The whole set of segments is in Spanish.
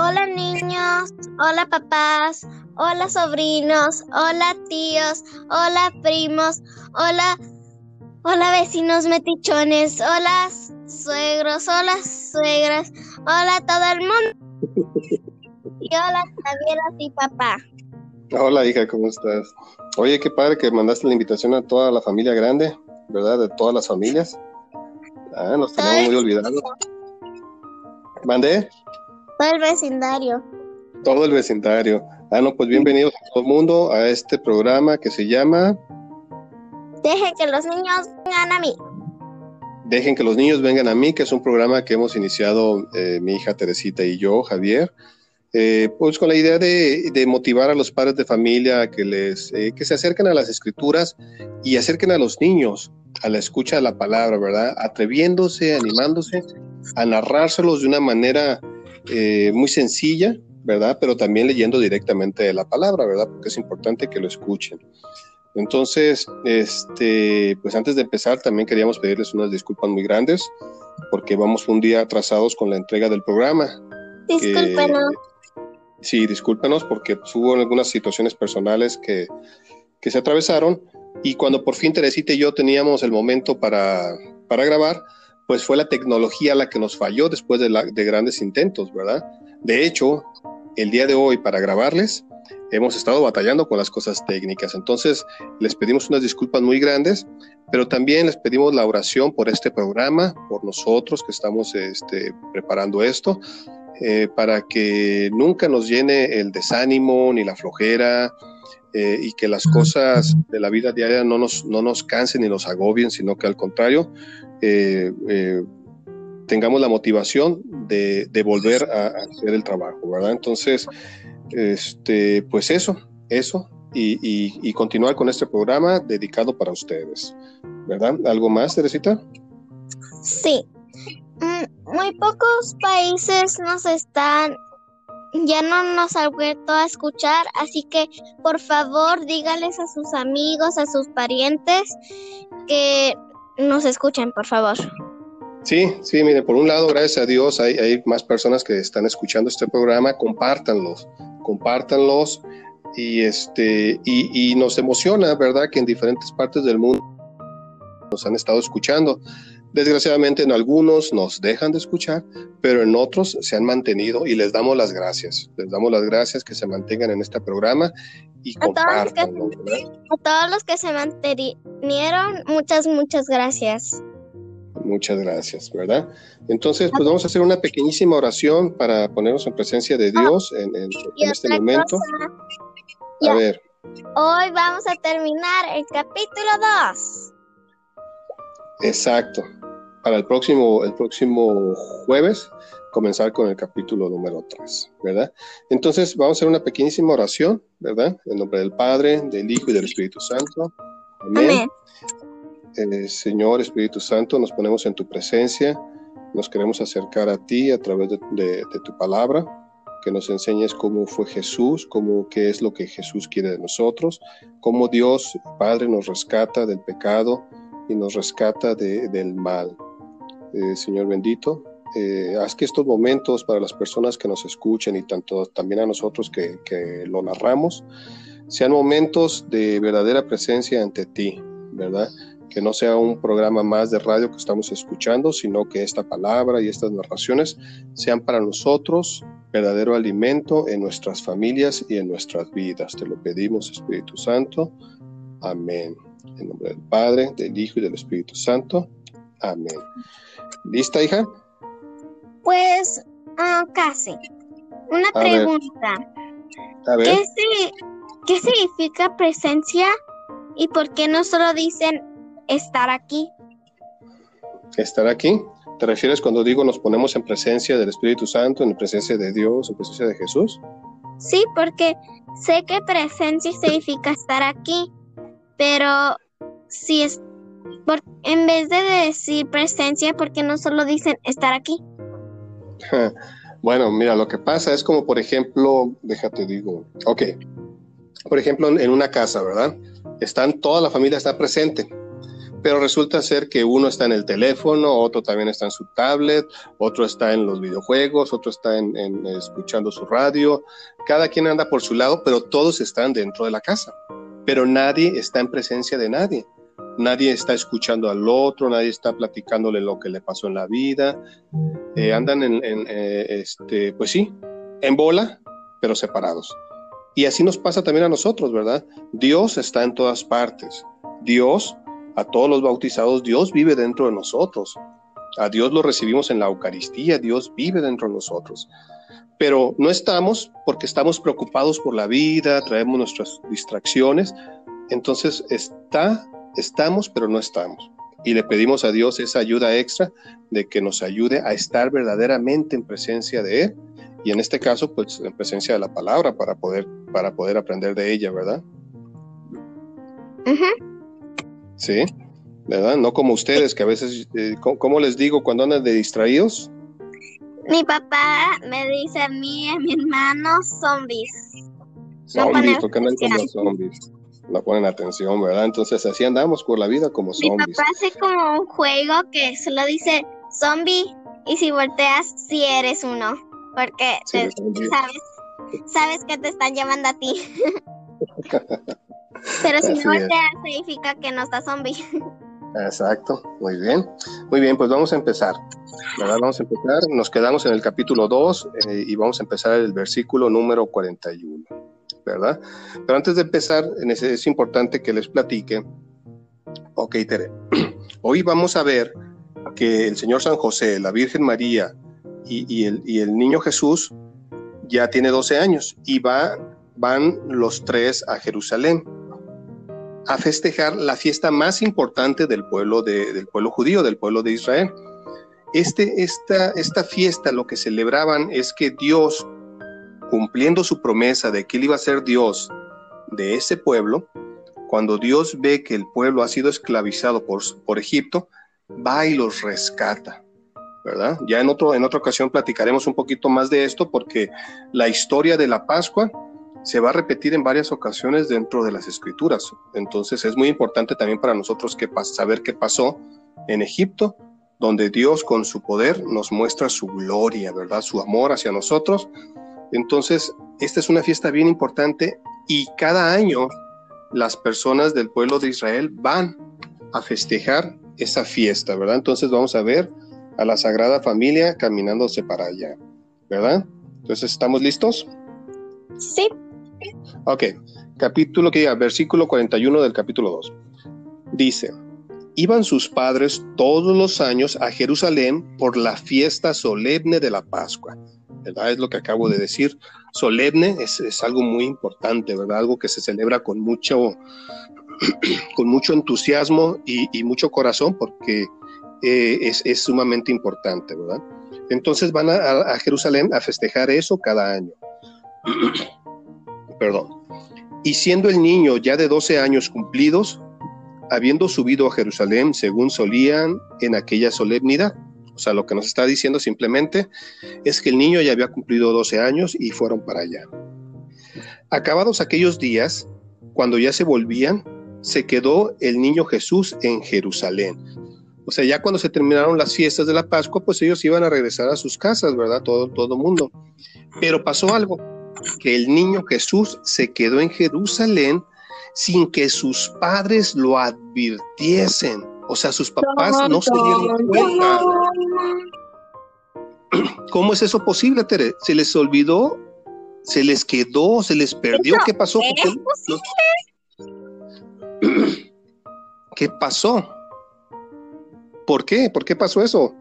Hola niños, hola papás, hola sobrinos, hola tíos, hola primos, hola, hola vecinos metichones, hola suegros, hola suegras, hola todo el mundo. Y hola también a ti papá. Hola hija, ¿cómo estás? Oye, qué padre que mandaste la invitación a toda la familia grande, ¿verdad? De todas las familias. Ah, nos tenemos muy olvidados. ¿Mandé? Todo el vecindario. Todo el vecindario. Ah, no, pues bienvenidos a todo el mundo a este programa que se llama Dejen que los niños vengan a mí. Dejen que los niños vengan a mí, que es un programa que hemos iniciado eh, mi hija Teresita y yo, Javier, eh, pues con la idea de, motivar a los padres de familia a que, les, eh, que se acerquen a las escrituras y acerquen a los niños a la escucha de la palabra, ¿verdad? Atreviéndose, animándose a narrárselos de una manera eh, muy sencilla, ¿verdad? Pero también leyendo directamente de la palabra, ¿verdad? Porque es importante que lo escuchen. Entonces, este, pues antes de empezar, también queríamos pedirles unas disculpas muy grandes, porque vamos un día atrasados con la entrega del programa. Discúlpenos. sí, discúlpenos, porque pues, hubo algunas situaciones personales que, que se atravesaron, y cuando por fin Teresita y yo teníamos el momento para, para grabar, pues fue la tecnología la que nos falló después de, de grandes intentos, ¿verdad? De hecho, el día de hoy para grabarles, hemos estado batallando con las cosas técnicas. Entonces, les pedimos unas disculpas muy grandes, pero también les pedimos la oración por este programa, por nosotros que estamos este, preparando esto, eh, para que nunca nos llene el desánimo ni la flojera. Eh, y que las cosas de la vida diaria no nos, no nos cansen ni nos agobien, sino que al contrario, eh, eh, tengamos la motivación de, volver a, hacer el trabajo, ¿verdad? Entonces, este, pues eso, eso, y, continuar con este programa dedicado para ustedes, ¿verdad? ¿Algo más, Teresita? Sí. Mm, muy pocos países nos están, ya no nos han vuelto a escuchar, así que por favor dígales a sus amigos, a sus parientes que nos escuchen, por favor. Sí, sí, mire, por un lado, gracias a Dios, hay, hay más personas que están escuchando este programa, compártanlos, compártanlos y este y, y, nos emociona, ¿verdad? Que en diferentes partes del mundo nos han estado escuchando. Desgraciadamente en algunos nos dejan de escuchar, pero en otros se han mantenido y les damos las gracias. Les damos las gracias que se mantengan en este programa y a todos, que, a todos los que se mantenieron, muchas, muchas gracias. Muchas gracias, ¿verdad? Entonces, pues vamos a hacer una pequeñísima oración para ponernos en presencia de Dios en, este momento. A ver. Hoy vamos a terminar el capítulo 2. Exacto. Para el próximo, el próximo jueves comenzar con el capítulo número 3, ¿verdad? Entonces vamos a hacer una pequeñísima oración, ¿verdad? En nombre del Padre, del Hijo y del Espíritu Santo. Amén. Eh, Señor Espíritu Santo, nos ponemos en tu presencia, nos queremos acercar a ti a través de, tu palabra, que nos enseñes cómo fue Jesús, cómo qué es lo que Jesús quiere de nosotros, cómo Dios Padre nos rescata del pecado y nos rescata del mal. Eh, Señor bendito, eh, haz que estos momentos para las personas que nos escuchen y tanto también a nosotros que, que, lo narramos, sean momentos de verdadera presencia ante ti, ¿verdad? Que no sea un programa más de radio que estamos escuchando, sino que esta palabra y estas narraciones sean para nosotros verdadero alimento en nuestras familias y en nuestras vidas. Te lo pedimos, Espíritu Santo. Amén. En nombre del Padre, del Hijo y del Espíritu Santo. Amén. ¿Lista, hija? Pues casi. Una pregunta. ¿Qué, significa presencia y por qué no solo dicen estar aquí? ¿Estar aquí? ¿Te refieres cuando digo nos ponemos en presencia del Espíritu Santo, en presencia de Dios, en presencia de Jesús? Sí, porque sé que presencia significa estar aquí, pero si es por, en vez de decir presencia, ¿por qué no solo dicen estar aquí? Bueno, mira, lo que pasa es como, por ejemplo, déjate digo, ok, por ejemplo, en una casa, ¿verdad? Están, toda la familia está presente, pero resulta ser que uno está en el teléfono, otro también está en su tablet, otro está en los videojuegos, otro está en, escuchando su radio, cada quien anda por su lado, pero todos están dentro de la casa, pero nadie está en presencia de nadie. Nadie está escuchando al otro, nadie está platicándole lo que le pasó en la vida. Eh, andan en, eh, este, pues sí, en bola, pero separados. Y así nos pasa también a nosotros, ¿verdad? Dios está en todas partes. Dios a todos los bautizados, Dios vive dentro de nosotros. A Dios lo recibimos en la Eucaristía, Dios vive dentro de nosotros. Pero no estamos porque estamos preocupados por la vida, traemos nuestras distracciones. Entonces está, estamos, pero no estamos. Y le pedimos a Dios esa ayuda extra de que nos ayude a estar verdaderamente en presencia de Él. Y en este caso, pues en presencia de la palabra para poder, para poder aprender de ella, ¿verdad? Sí, ¿verdad? No como ustedes, que a veces, eh, ¿cómo les digo cuando andan de distraídos? Mi papá me dice a mí y a mi hermano zombies. Zombies, ¿por qué andan como zombies? No ponen atención, ¿verdad? Entonces así andamos por la vida como zombies. Mi papá hace como un juego que solo dice zombie y si volteas, si eres uno. Porque sabes, sabes que te están llamando a ti. Pero si no volteas, significa que no está zombie. Exacto, muy bien. Muy bien, pues vamos a empezar. Vamos a empezar. Nos quedamos en el capítulo 2 eh, y vamos a empezar el versículo número 41. ¿Verdad? Pero antes de empezar, es importante que les platique. Ok, Tere. Hoy vamos a ver que el Señor San José, la Virgen María y, el, y el niño Jesús ya tiene 12 años y va, van los tres a Jerusalén a festejar la fiesta más importante del pueblo, del pueblo judío, del pueblo de Israel. Este, esta, esta fiesta lo que celebraban es que Dios, cumpliendo su promesa de que él iba a ser Dios de ese pueblo, cuando Dios ve que el pueblo ha sido esclavizado por, por Egipto, va y los rescata. ¿verdad? Ya en, otro, en otra ocasión platicaremos un poquito más de esto porque la historia de la Pascua se va a repetir en varias ocasiones dentro de las escrituras. Entonces es muy importante también para nosotros que saber qué pasó en Egipto, donde Dios con su poder nos muestra su gloria, ¿verdad? Su amor hacia nosotros. Entonces, esta es una fiesta bien importante y cada año las personas del pueblo de Israel van a festejar esa fiesta, ¿verdad? Entonces vamos a ver a la Sagrada Familia caminándose para allá, ¿verdad? Entonces, ¿estamos listos? Sí. Ok, capítulo que diga, versículo 41 del capítulo 2. Dice, iban sus padres todos los años a Jerusalén por la fiesta solemne de la Pascua. ¿Verdad? Es lo que acabo de decir. Solemne es, algo muy importante, ¿verdad? Algo que se celebra con mucho, con mucho entusiasmo y, mucho corazón porque eh, es, sumamente importante, ¿verdad? Entonces van a, a Jerusalén a festejar eso cada año. perdón. Y siendo el niño ya de 12 años cumplidos, habiendo subido a Jerusalén según solían en aquella solemnidad. O sea, lo que nos está diciendo simplemente es que el niño ya había cumplido 12 años y fueron para allá. Acabados aquellos días, cuando ya se volvían, se quedó el niño Jesús en Jerusalén. O sea, ya cuando se terminaron las fiestas de la Pascua, pues ellos iban a regresar a sus casas, ¿verdad? Todo, todo mundo. Pero pasó algo que el niño Jesús se quedó en Jerusalén sin que sus padres lo advirtiesen. O sea, sus papás no se dieron cuenta. ¿Cómo es eso posible, Tere? ¿Se les olvidó? ¿Se les quedó? ¿Se les perdió? ¿Qué pasó? ¿Qué pasó? ¿Por qué? ¿Por qué pasó eso?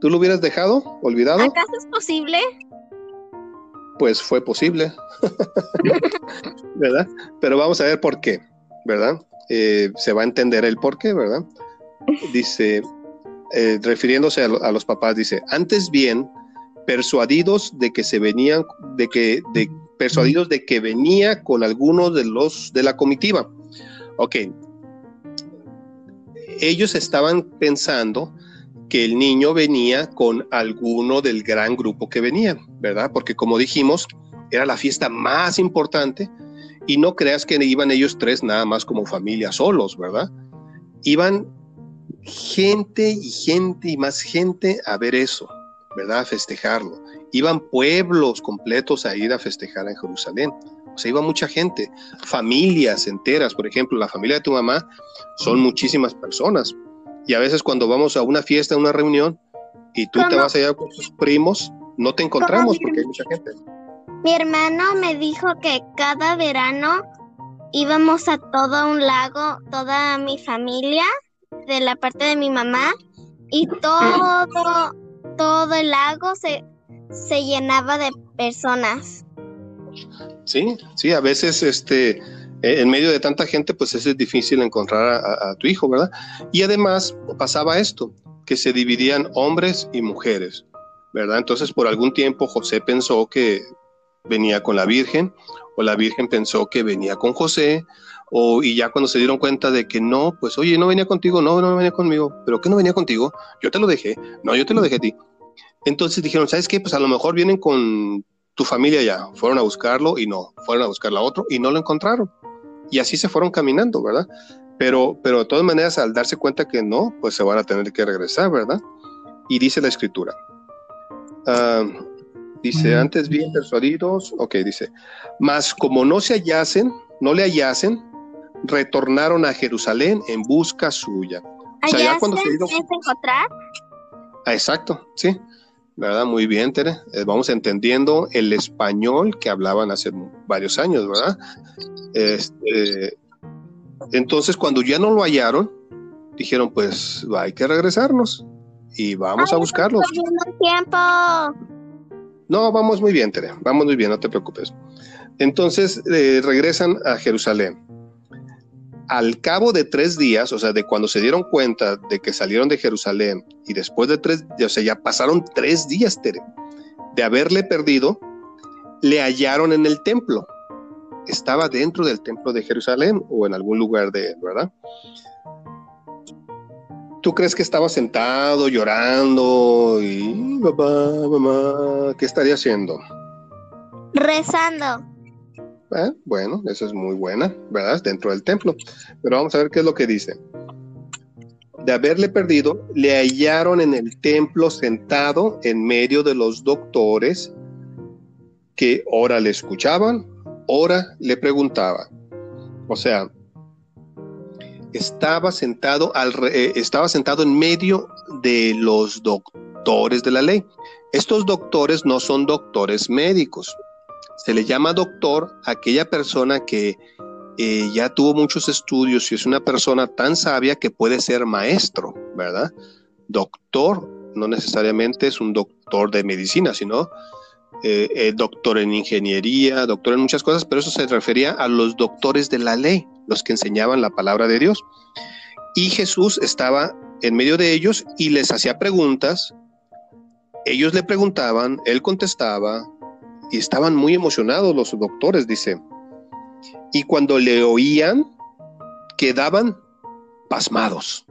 ¿Tú lo hubieras dejado? ¿Olvidado? ¿Acaso es posible? Pues fue posible, ¿verdad? Pero vamos a ver por qué, ¿verdad? Eh, se va a entender el por qué, ¿verdad? Dice, eh, refiriéndose a, los papás, dice, antes bien, persuadidos de que se venían, de que, de, persuadidos de que venía con algunos de los de la comitiva. Ok. Ellos estaban pensando que el niño venía con alguno del gran grupo que venía, ¿verdad? Porque como dijimos, era la fiesta más importante y no creas que iban ellos tres nada más como familia solos, ¿verdad? Iban gente y gente y más gente a ver eso, ¿verdad? A festejarlo. Iban pueblos completos a ir a festejar en Jerusalén. O sea, iba mucha gente, familias enteras. Por ejemplo, la familia de tu mamá son muchísimas personas. Y a veces cuando vamos a una fiesta, a una reunión, y tú te vas allá con tus primos, no te encontramos porque hay mucha gente. Mi hermano me dijo que cada verano íbamos a todo un lago, toda mi familia, de la parte de mi mamá, y todo, todo el lago se, se llenaba de personas. Sí, sí, a veces este, en medio de tanta gente, pues es difícil encontrar a, tu hijo, ¿verdad? Y además pasaba esto, que se dividían hombres y mujeres, ¿verdad? Entonces por algún tiempo José pensó que venía con la Virgen, o la Virgen pensó que venía con José, o y ya cuando se dieron cuenta de que no, pues oye, no venía contigo, no, no venía conmigo, pero ¿qué no venía contigo? Yo te lo dejé, no, yo te lo dejé a ti. Entonces dijeron, ¿sabes qué? Pues a lo mejor vienen con tu familia ya, fueron a buscarlo y no, fueron a buscar a otro y no lo encontraron. Y así se fueron caminando, ¿verdad? Pero, pero de todas maneras, al darse cuenta que no, pues se van a tener que regresar, ¿verdad? Y dice la escritura. Uh, Dice, antes bien persuadidos, ok, dice, mas como no se hallasen, no le hallasen, retornaron a Jerusalén en busca suya. O sea, ya cuando se encontrar? Ah, exacto, sí. ¿Verdad? Muy bien, Tere. Eh, vamos entendiendo el español que hablaban hace varios años, ¿verdad? Este, entonces, cuando ya no lo hallaron, dijeron, pues hay que regresarnos y vamos a buscarlos. tiempo. No, vamos muy bien, Tere, vamos muy bien, no te preocupes. Entonces eh, regresan a Jerusalén. Al cabo de tres días, o sea, de cuando se dieron cuenta de que salieron de Jerusalén y después de tres, o sea, ya pasaron tres días, Tere, de haberle perdido, le hallaron en el templo. Estaba dentro del templo de Jerusalén o en algún lugar de, ¿verdad? ¿Tú crees que estaba sentado llorando y papá, mamá, qué estaría haciendo? Rezando. Ah, bueno, eso es muy buena, ¿verdad? Dentro del templo. Pero vamos a ver qué es lo que dice. De haberle perdido, le hallaron en el templo sentado en medio de los doctores que ora le escuchaban, ora le preguntaban. O sea, estaba sentado, al, eh, estaba sentado en medio de los doctores de la ley. Estos doctores no son doctores médicos. Se le llama doctor a aquella persona que eh, ya tuvo muchos estudios y es una persona tan sabia que puede ser maestro, ¿verdad? Doctor no necesariamente es un doctor de medicina, sino eh, doctor en ingeniería, doctor en muchas cosas, pero eso se refería a los doctores de la ley, los que enseñaban la palabra de Dios. Y Jesús estaba en medio de ellos y les hacía preguntas. Ellos le preguntaban, él contestaba y estaban muy emocionados los doctores, dice. Y cuando le oían, quedaban pasmados.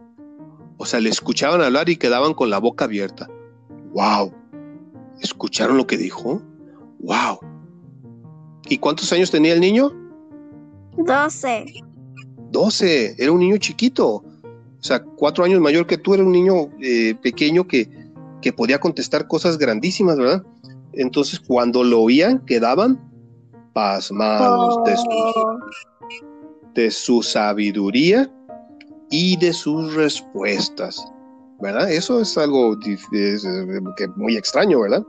O sea, le escuchaban hablar y quedaban con la boca abierta. ¡Wow! ¿Escucharon lo que dijo? ¡Wow! ¿Y cuántos años tenía el niño? Doce. 12, era un niño chiquito, o sea, cuatro años mayor que tú, era un niño eh, pequeño que, que podía contestar cosas grandísimas, ¿verdad? Entonces, cuando lo oían, quedaban pasmados de, su, oh. de su sabiduría y de sus respuestas, ¿verdad? Eso es algo muy extraño, ¿verdad?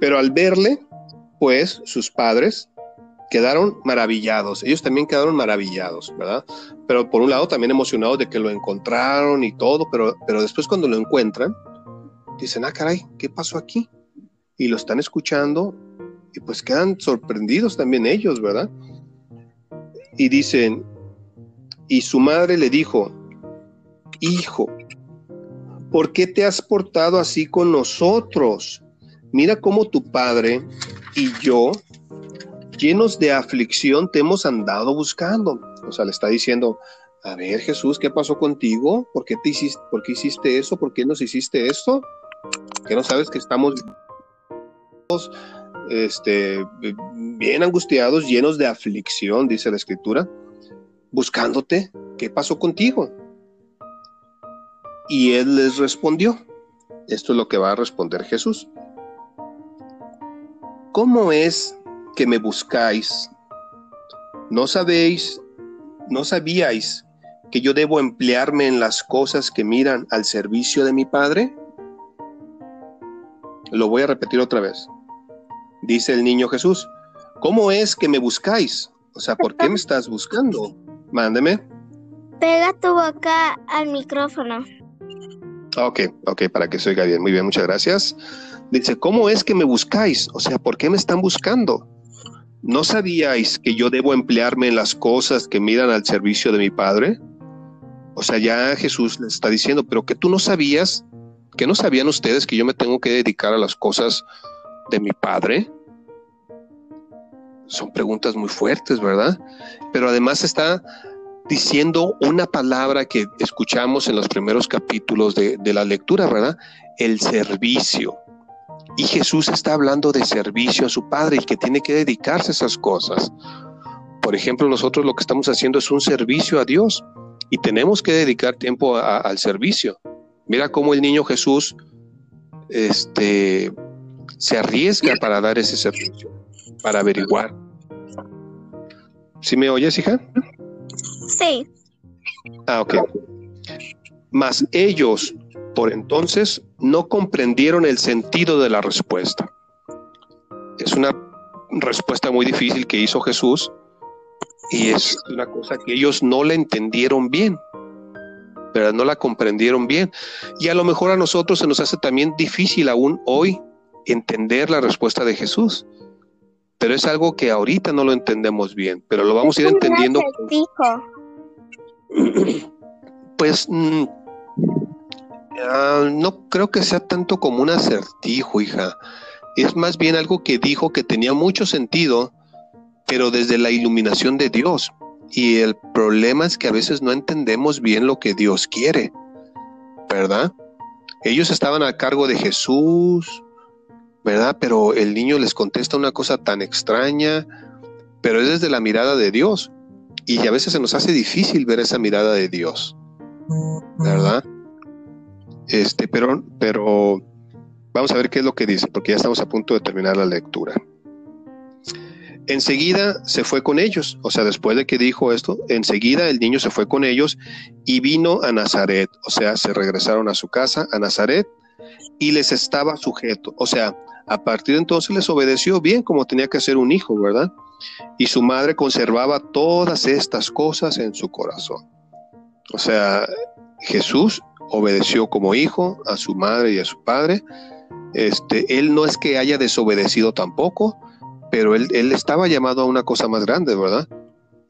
Pero al verle, pues sus padres quedaron maravillados, ellos también quedaron maravillados, ¿verdad? Pero por un lado también emocionados de que lo encontraron y todo, pero, pero después cuando lo encuentran, dicen, ah, caray, ¿qué pasó aquí? Y lo están escuchando y pues quedan sorprendidos también ellos, ¿verdad? Y dicen, y su madre le dijo, hijo, ¿por qué te has portado así con nosotros? Mira cómo tu padre y yo llenos de aflicción te hemos andado buscando. O sea, le está diciendo, a ver Jesús, ¿qué pasó contigo? ¿Por qué, te hiciste, ¿Por qué hiciste eso? ¿Por qué nos hiciste esto? ¿Que no sabes que estamos este, bien angustiados, llenos de aflicción, dice la escritura, buscándote? ¿Qué pasó contigo? Y él les respondió. Esto es lo que va a responder Jesús. ¿Cómo es que me buscáis? ¿No sabéis, no sabíais que yo debo emplearme en las cosas que miran al servicio de mi Padre? Lo voy a repetir otra vez. Dice el niño Jesús, ¿cómo es que me buscáis? O sea, ¿por qué me estás buscando? Mándeme. Pega tu boca al micrófono. Ok, ok, para que se oiga bien. Muy bien, muchas gracias. Dice, ¿cómo es que me buscáis? O sea, ¿por qué me están buscando? ¿No sabíais que yo debo emplearme en las cosas que miran al servicio de mi Padre? O sea, ya Jesús les está diciendo, pero que tú no sabías, que no sabían ustedes que yo me tengo que dedicar a las cosas de mi Padre. Son preguntas muy fuertes, ¿verdad? Pero además está diciendo una palabra que escuchamos en los primeros capítulos de, de la lectura, ¿verdad? El servicio. Y Jesús está hablando de servicio a su Padre y que tiene que dedicarse a esas cosas. Por ejemplo, nosotros lo que estamos haciendo es un servicio a Dios y tenemos que dedicar tiempo al servicio. Mira cómo el niño Jesús este, se arriesga para dar ese servicio, para averiguar. ¿Sí me oyes, hija? Sí. Ah, ok. Mas ellos, por entonces, no comprendieron el sentido de la respuesta. Es una respuesta muy difícil que hizo Jesús y es una cosa que ellos no la entendieron bien, pero no la comprendieron bien. Y a lo mejor a nosotros se nos hace también difícil aún hoy entender la respuesta de Jesús. Pero es algo que ahorita no lo entendemos bien, pero lo vamos a ir entendiendo. Pues mm, ah, no creo que sea tanto como un acertijo, hija. Es más bien algo que dijo que tenía mucho sentido, pero desde la iluminación de Dios. Y el problema es que a veces no entendemos bien lo que Dios quiere, ¿verdad? Ellos estaban a cargo de Jesús, ¿verdad? Pero el niño les contesta una cosa tan extraña, pero es desde la mirada de Dios. Y a veces se nos hace difícil ver esa mirada de Dios, ¿verdad? Este, pero, pero vamos a ver qué es lo que dice, porque ya estamos a punto de terminar la lectura. Enseguida se fue con ellos, o sea, después de que dijo esto, enseguida el niño se fue con ellos y vino a Nazaret, o sea, se regresaron a su casa, a Nazaret, y les estaba sujeto, o sea, a partir de entonces les obedeció bien como tenía que ser un hijo, ¿verdad? Y su madre conservaba todas estas cosas en su corazón. O sea, Jesús obedeció como hijo a su madre y a su padre. Este, él no es que haya desobedecido tampoco, pero él, él estaba llamado a una cosa más grande, ¿verdad?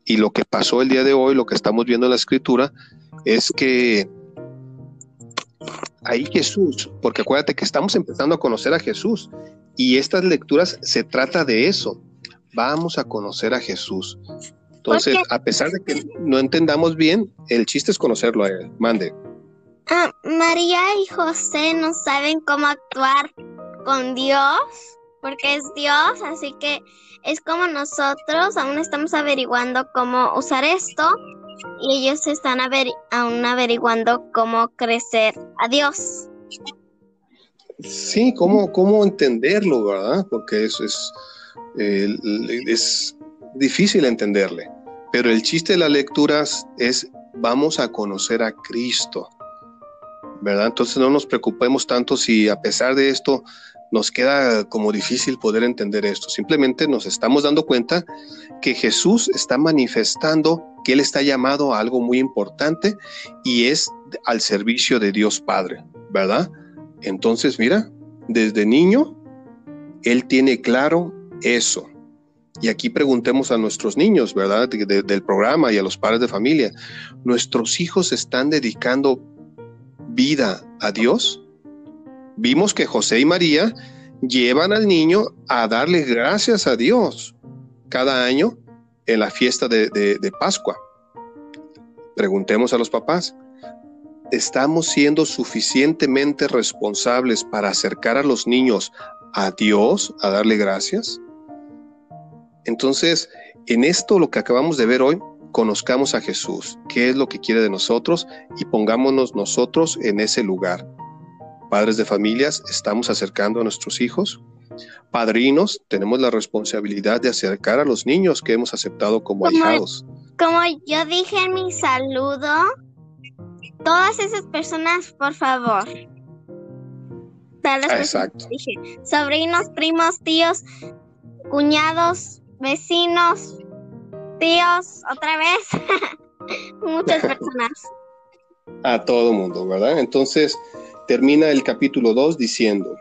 Y lo que pasó el día de hoy, lo que estamos viendo en la escritura, es que ahí Jesús, porque acuérdate que estamos empezando a conocer a Jesús y estas lecturas se trata de eso. Vamos a conocer a Jesús. Entonces, a pesar de que no entendamos bien, el chiste es conocerlo a él. Mande. Ah, María y José no saben cómo actuar con Dios, porque es Dios, así que es como nosotros, aún estamos averiguando cómo usar esto y ellos están aún averiguando cómo crecer a Dios. Sí, cómo, cómo entenderlo, ¿verdad? Porque eso es, es difícil entenderle. Pero el chiste de las lecturas es vamos a conocer a Cristo, ¿verdad? Entonces no nos preocupemos tanto si a pesar de esto nos queda como difícil poder entender esto. Simplemente nos estamos dando cuenta que Jesús está manifestando que Él está llamado a algo muy importante y es al servicio de Dios Padre, ¿verdad? Entonces, mira, desde niño, Él tiene claro eso. Y aquí preguntemos a nuestros niños, ¿verdad? del programa y a los padres de familia, ¿nuestros hijos están dedicando vida a Dios? Vimos que José y María llevan al niño a darle gracias a Dios cada año en la fiesta de, Pascua. Preguntemos a los papás, ¿estamos siendo suficientemente responsables para acercar a los niños a Dios, a darle gracias? Entonces, en esto lo que acabamos de ver hoy conozcamos a Jesús, qué es lo que quiere de nosotros y pongámonos nosotros en ese lugar. Padres de familias, estamos acercando a nuestros hijos. Padrinos, tenemos la responsabilidad de acercar a los niños que hemos aceptado como, como ahijados. Como yo dije en mi saludo, todas esas personas, por favor. Exacto. Dije, sobrinos, primos, tíos, cuñados, vecinos, tíos, otra vez. Muchas personas. A todo mundo, ¿verdad? Entonces termina el capítulo 2 diciendo,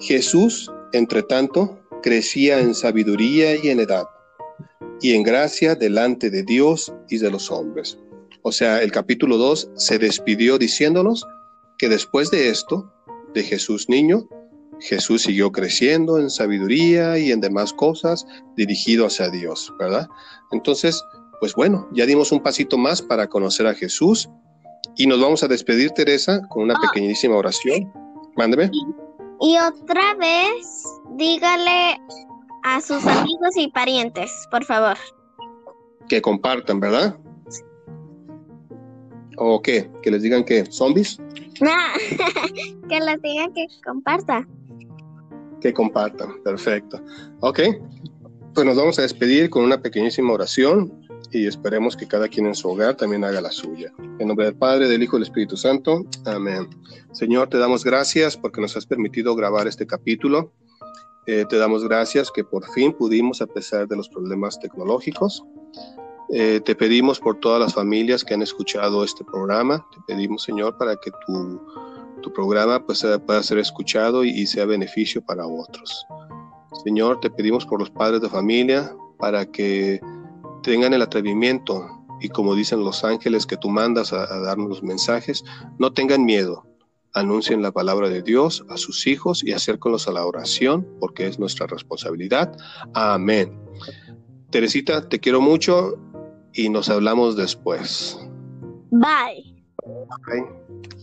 Jesús, entre tanto, crecía en sabiduría y en edad, y en gracia delante de Dios y de los hombres. O sea, el capítulo 2 se despidió diciéndonos que después de esto, de Jesús niño, Jesús siguió creciendo en sabiduría y en demás cosas dirigido hacia Dios, ¿verdad? Entonces, pues bueno, ya dimos un pasito más para conocer a Jesús y nos vamos a despedir, Teresa, con una ah. pequeñísima oración. Mándeme. Y, y otra vez, dígale a sus amigos y parientes, por favor. Que compartan, ¿verdad? ¿O qué? ¿Que les digan que zombies? No, que les digan que compartan. Que compartan, perfecto. Ok, pues nos vamos a despedir con una pequeñísima oración y esperemos que cada quien en su hogar también haga la suya. En nombre del Padre, del Hijo y del Espíritu Santo. Amén. Señor, te damos gracias porque nos has permitido grabar este capítulo. Eh, te damos gracias que por fin pudimos, a pesar de los problemas tecnológicos, eh, te pedimos por todas las familias que han escuchado este programa, te pedimos Señor para que tu, tu programa pues, pueda ser escuchado y, y, sea beneficio para otros. Señor, te pedimos por los padres de familia para que tengan el atrevimiento y como dicen los ángeles que tú mandas a, a darnos los mensajes, no tengan miedo, anuncien la palabra de Dios a sus hijos y acérquenlos a la oración porque es nuestra responsabilidad. Amén. Teresita, te quiero mucho y nos hablamos después. Bye. Bye.